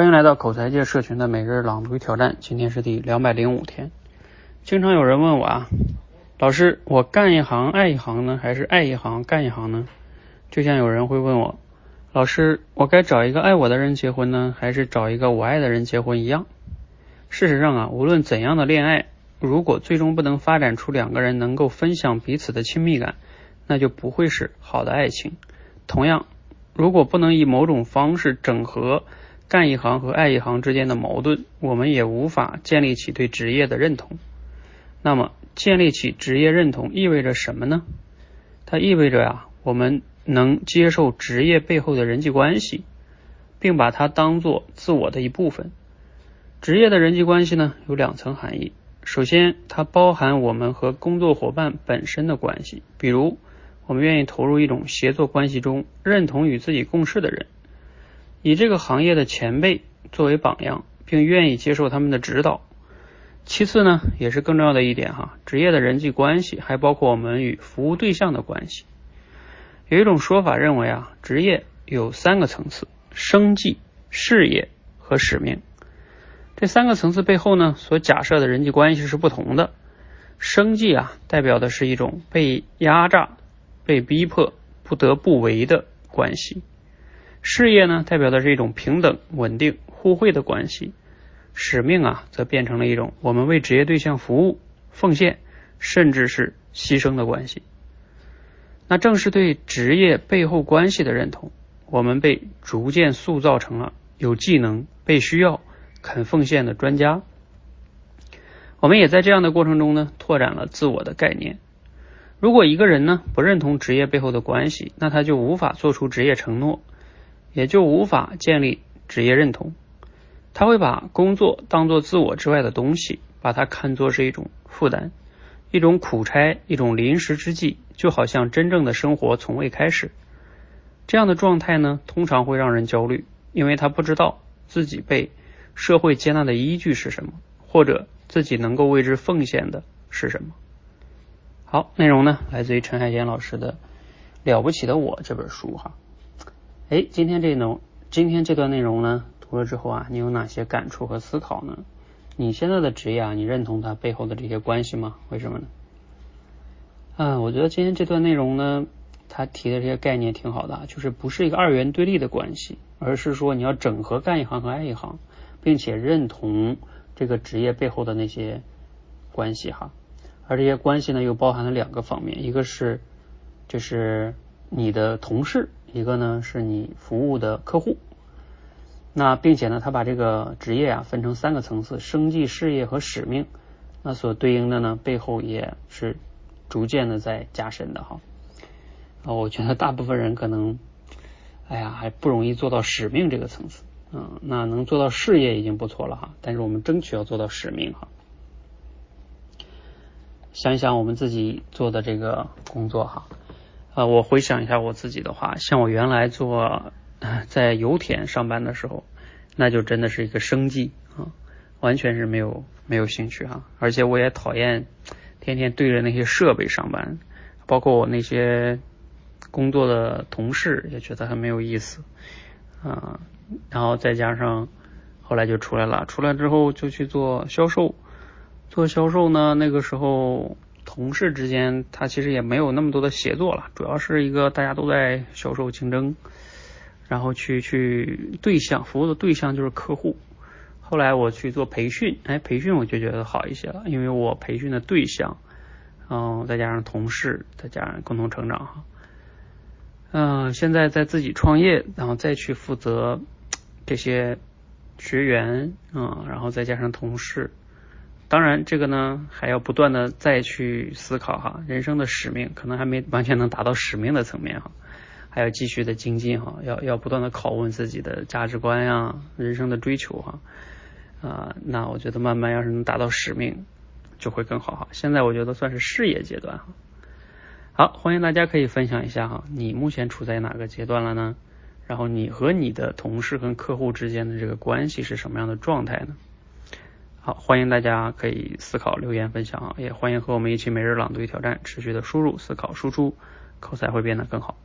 欢迎来到口才界社群的每日朗读挑战，今天是第两百零五天。经常有人问我啊，老师，我干一行爱一行呢，还是爱一行干一行呢？就像有人会问我，老师，我该找一个爱我的人结婚呢，还是找一个我爱的人结婚一样？事实上啊，无论怎样的恋爱，如果最终不能发展出两个人能够分享彼此的亲密感，那就不会是好的爱情。同样，如果不能以某种方式整合干一行和爱一行之间的矛盾，我们也无法建立起对职业的认同。那么，建立起职业认同意味着什么呢？它意味着呀，我们能接受职业背后的人际关系，并把它当做自我的一部分。职业的人际关系呢，有两层含义。首先，它包含我们和工作伙伴本身的关系，比如。我们愿意投入一种协作关系中，认同与自己共事的人，以这个行业的前辈作为榜样，并愿意接受他们的指导。其次呢，也是更重要的一点哈，职业的人际关系还包括我们与服务对象的关系。有一种说法认为啊，职业有三个层次：生计、事业和使命。这三个层次背后呢，所假设的人际关系是不同的。生计啊，代表的是一种被压榨。被逼迫不得不为的关系，事业呢，代表的是一种平等、稳定、互惠的关系；使命啊，则变成了一种我们为职业对象服务、奉献，甚至是牺牲的关系。那正是对职业背后关系的认同，我们被逐渐塑造成了有技能、被需要、肯奉献的专家。我们也在这样的过程中呢，拓展了自我的概念。如果一个人呢不认同职业背后的关系，那他就无法做出职业承诺，也就无法建立职业认同。他会把工作当做自我之外的东西，把它看作是一种负担、一种苦差、一种临时之计，就好像真正的生活从未开始。这样的状态呢，通常会让人焦虑，因为他不知道自己被社会接纳的依据是什么，或者自己能够为之奉献的是什么。好，内容呢来自于陈海贤老师的《了不起的我》这本书哈。哎，今天这种今天这段内容呢读了之后啊，你有哪些感触和思考呢？你现在的职业啊，你认同它背后的这些关系吗？为什么呢？嗯，我觉得今天这段内容呢，他提的这些概念挺好的，就是不是一个二元对立的关系，而是说你要整合干一行和爱一行，并且认同这个职业背后的那些关系哈。而这些关系呢，又包含了两个方面，一个是就是你的同事，一个呢是你服务的客户。那并且呢，他把这个职业啊分成三个层次：生计、事业和使命。那所对应的呢，背后也是逐渐的在加深的哈。啊，我觉得大部分人可能，哎呀，还不容易做到使命这个层次。嗯，那能做到事业已经不错了哈，但是我们争取要做到使命哈。想一想我们自己做的这个工作哈，啊，我回想一下我自己的话，像我原来做在油田上班的时候，那就真的是一个生计啊，完全是没有没有兴趣哈，而且我也讨厌天天对着那些设备上班，包括我那些工作的同事也觉得很没有意思啊，然后再加上后来就出来了，出来之后就去做销售。做销售呢，那个时候同事之间他其实也没有那么多的协作了，主要是一个大家都在销售竞争，然后去去对象服务的对象就是客户。后来我去做培训，哎，培训我就觉得好一些了，因为我培训的对象，嗯，再加上同事，再加上共同成长哈。嗯，现在在自己创业，然后再去负责这些学员，嗯，然后再加上同事。当然，这个呢还要不断的再去思考哈，人生的使命可能还没完全能达到使命的层面哈，还要继续的精进哈，要要不断的拷问自己的价值观呀，人生的追求哈，啊，那我觉得慢慢要是能达到使命就会更好哈。现在我觉得算是事业阶段哈。好，欢迎大家可以分享一下哈，你目前处在哪个阶段了呢？然后你和你的同事跟客户之间的这个关系是什么样的状态呢？好，欢迎大家可以思考留言分享啊，也欢迎和我们一起每日朗读与挑战，持续的输入、思考、输出，口才会变得更好。